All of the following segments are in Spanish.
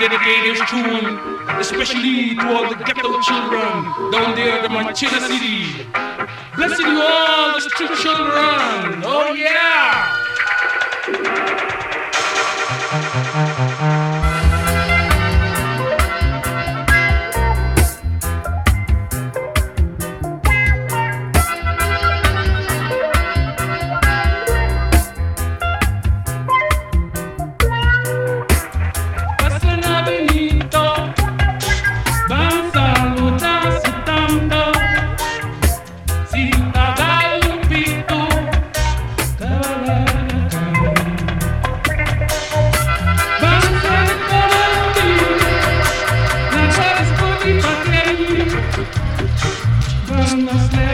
dedicate this tune, especially to all the ghetto children down there in the Manchester City. Blessing you all, the street children. Oh yeah.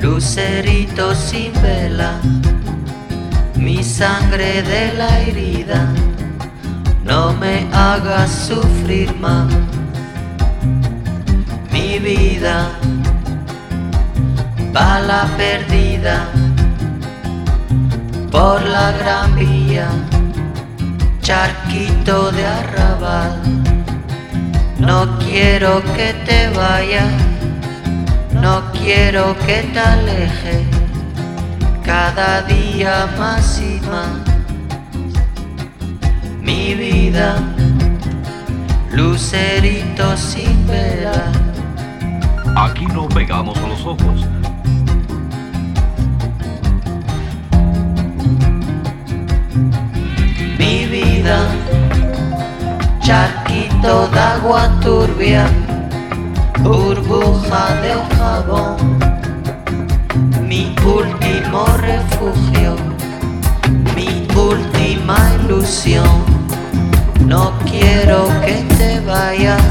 lucerito sin vela, mi sangre de la herida, no me hagas sufrir más. Mi vida, bala perdida, por la gran vía, charquito de arrabal. No quiero que te vayas, no quiero que te alejes, cada día más y más. Mi vida, lucerito sin vela, Aquí no pegamos los ojos. mi vida, charquito de agua turbia, burbuja de jabón, mi último refugio, mi última ilusión. No quiero que te vayas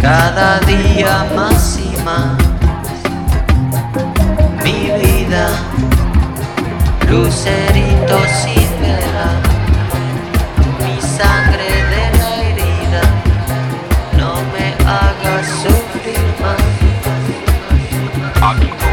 cada día más y más. Mi vida, lucerito sin no